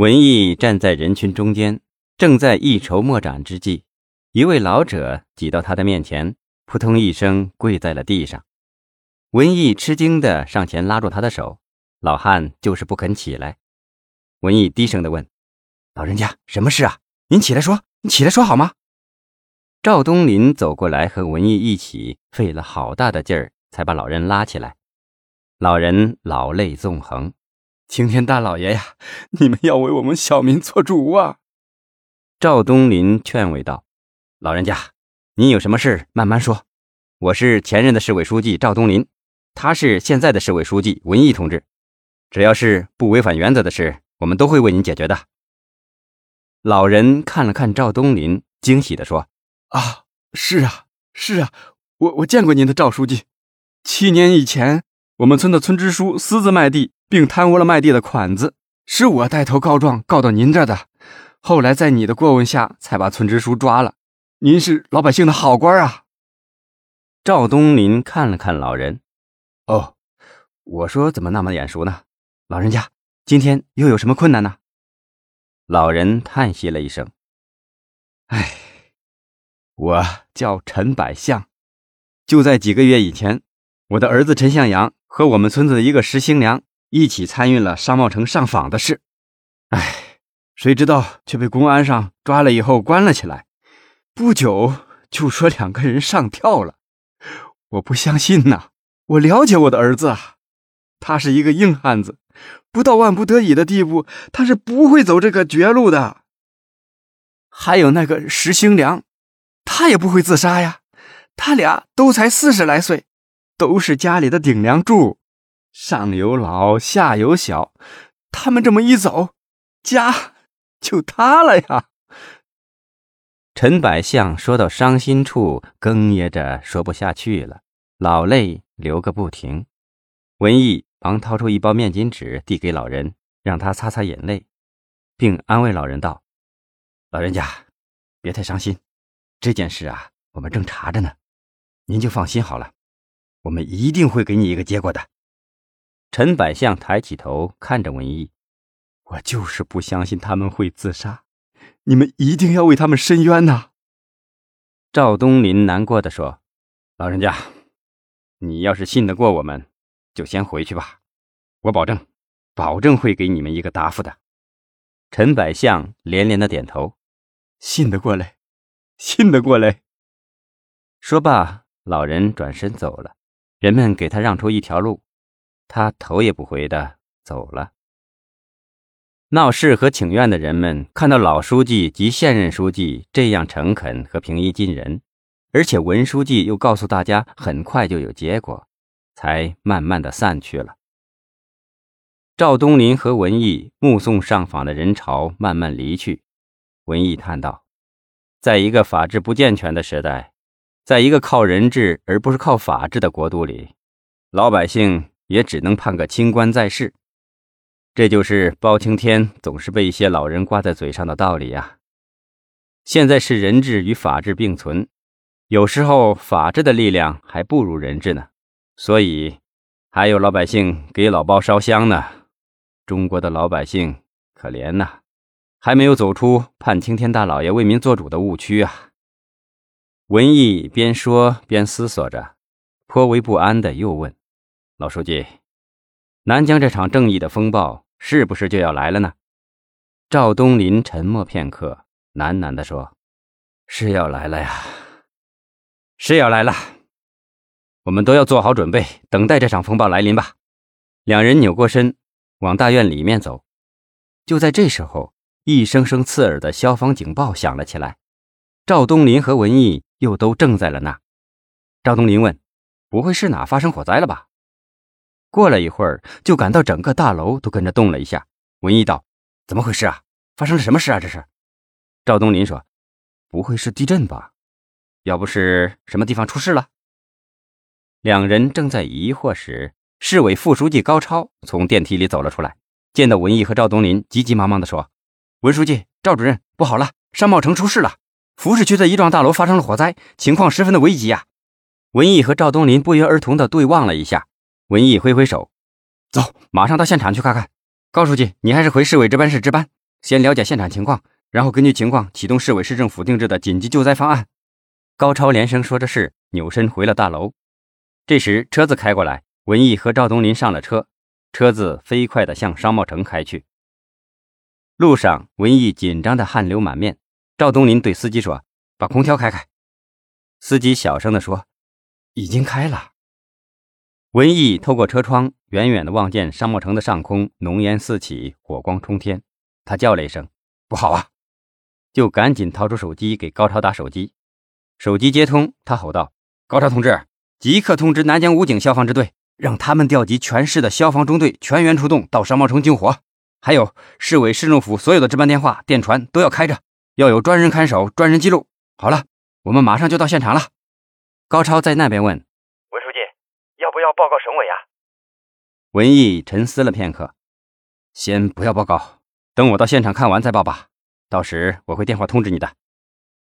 文艺站在人群中间，正在一筹莫展之际，一位老者挤到他的面前，扑通一声跪在了地上。文艺吃惊地上前拉住他的手，老汉就是不肯起来。文艺低声地问：“老人家，什么事啊？您起来说，你起来说好吗？”赵东林走过来，和文艺一起，费了好大的劲儿，才把老人拉起来。老人老泪纵横。青天大老爷呀，你们要为我们小民做主啊！赵东林劝慰道：“老人家，您有什么事慢慢说。我是前任的市委书记赵东林，他是现在的市委书记文艺同志。只要是不违反原则的事，我们都会为您解决的。”老人看了看赵东林，惊喜地说：“啊，是啊，是啊，我我见过您的赵书记。七年以前，我们村的村支书私自卖地。”并贪污了卖地的款子，是我带头告状告到您这的。后来在你的过问下，才把村支书抓了。您是老百姓的好官啊！赵东林看了看老人，哦，我说怎么那么眼熟呢？老人家今天又有什么困难呢？老人叹息了一声：“哎，我叫陈百相，就在几个月以前，我的儿子陈向阳和我们村子的一个石新良。”一起参与了商贸城上访的事，哎，谁知道却被公安上抓了以后关了起来。不久就说两个人上吊了，我不相信呐！我了解我的儿子啊，他是一个硬汉子，不到万不得已的地步，他是不会走这个绝路的。还有那个石兴良，他也不会自杀呀，他俩都才四十来岁，都是家里的顶梁柱。上有老，下有小，他们这么一走，家就塌了呀！陈百相说到伤心处，哽咽着说不下去了，老泪流个不停。文艺忙掏出一包面巾纸递给老人，让他擦擦眼泪，并安慰老人道：“老人家，别太伤心，这件事啊，我们正查着呢，您就放心好了，我们一定会给你一个结果的。”陈百相抬起头看着文艺，我就是不相信他们会自杀，你们一定要为他们伸冤呐！赵东林难过的说：“老人家，你要是信得过我们，就先回去吧，我保证，保证会给你们一个答复的。”陈百相连连的点头：“信得过来，信得过来。”说罢，老人转身走了，人们给他让出一条路。他头也不回的走了。闹事和请愿的人们看到老书记及现任书记这样诚恳和平易近人，而且文书记又告诉大家很快就有结果，才慢慢的散去了。赵东林和文艺目送上访的人潮慢慢离去，文艺叹道：“在一个法制不健全的时代，在一个靠人治而不是靠法治的国度里，老百姓。”也只能判个清官在世，这就是包青天总是被一些老人挂在嘴上的道理呀。现在是人治与法治并存，有时候法治的力量还不如人治呢，所以还有老百姓给老包烧香呢。中国的老百姓可怜呐，还没有走出盼青天大老爷为民做主的误区啊。文艺边说边思索着，颇为不安的又问。老书记，南疆这场正义的风暴是不是就要来了呢？赵东林沉默片刻，喃喃地说：“是要来了呀，是要来了。我们都要做好准备，等待这场风暴来临吧。”两人扭过身，往大院里面走。就在这时候，一声声刺耳的消防警报响了起来。赵东林和文艺又都怔在了那。赵东林问：“不会是哪发生火灾了吧？”过了一会儿，就感到整个大楼都跟着动了一下。文艺道：“怎么回事啊？发生了什么事啊？这是？”赵东林说：“不会是地震吧？要不是什么地方出事了？”两人正在疑惑时，市委副书记高超从电梯里走了出来，见到文艺和赵东林，急急忙忙地说：“文书记、赵主任，不好了！商贸城出事了，福市区的一幢大楼发生了火灾，情况十分的危急啊！”文艺和赵东林不约而同地对望了一下。文艺挥挥手，走，马上到现场去看看。高书记，你还是回市委值班室值班，先了解现场情况，然后根据情况启动市委市政府定制的紧急救灾方案。高超连声说着是，扭身回了大楼。这时车子开过来，文艺和赵东林上了车，车子飞快地向商贸城开去。路上，文艺紧张的汗流满面。赵东林对司机说：“把空调开开。”司机小声地说：“已经开了。”文艺透过车窗，远远地望见商贸城的上空浓烟四起，火光冲天。他叫了一声：“不好啊！”就赶紧掏出手机给高超打手机。手机接通，他吼道：“高超同志，即刻通知南江武警消防支队，让他们调集全市的消防中队全员出动到商贸城救火。还有市委市政府所有的值班电话、电传都要开着。”要有专人看守，专人记录。好了，我们马上就到现场了。高超在那边问：“，报告省委呀？”文艺沉思了片刻：“先不要报告，等我到现场看完再报吧。到时我会电话通知你的。”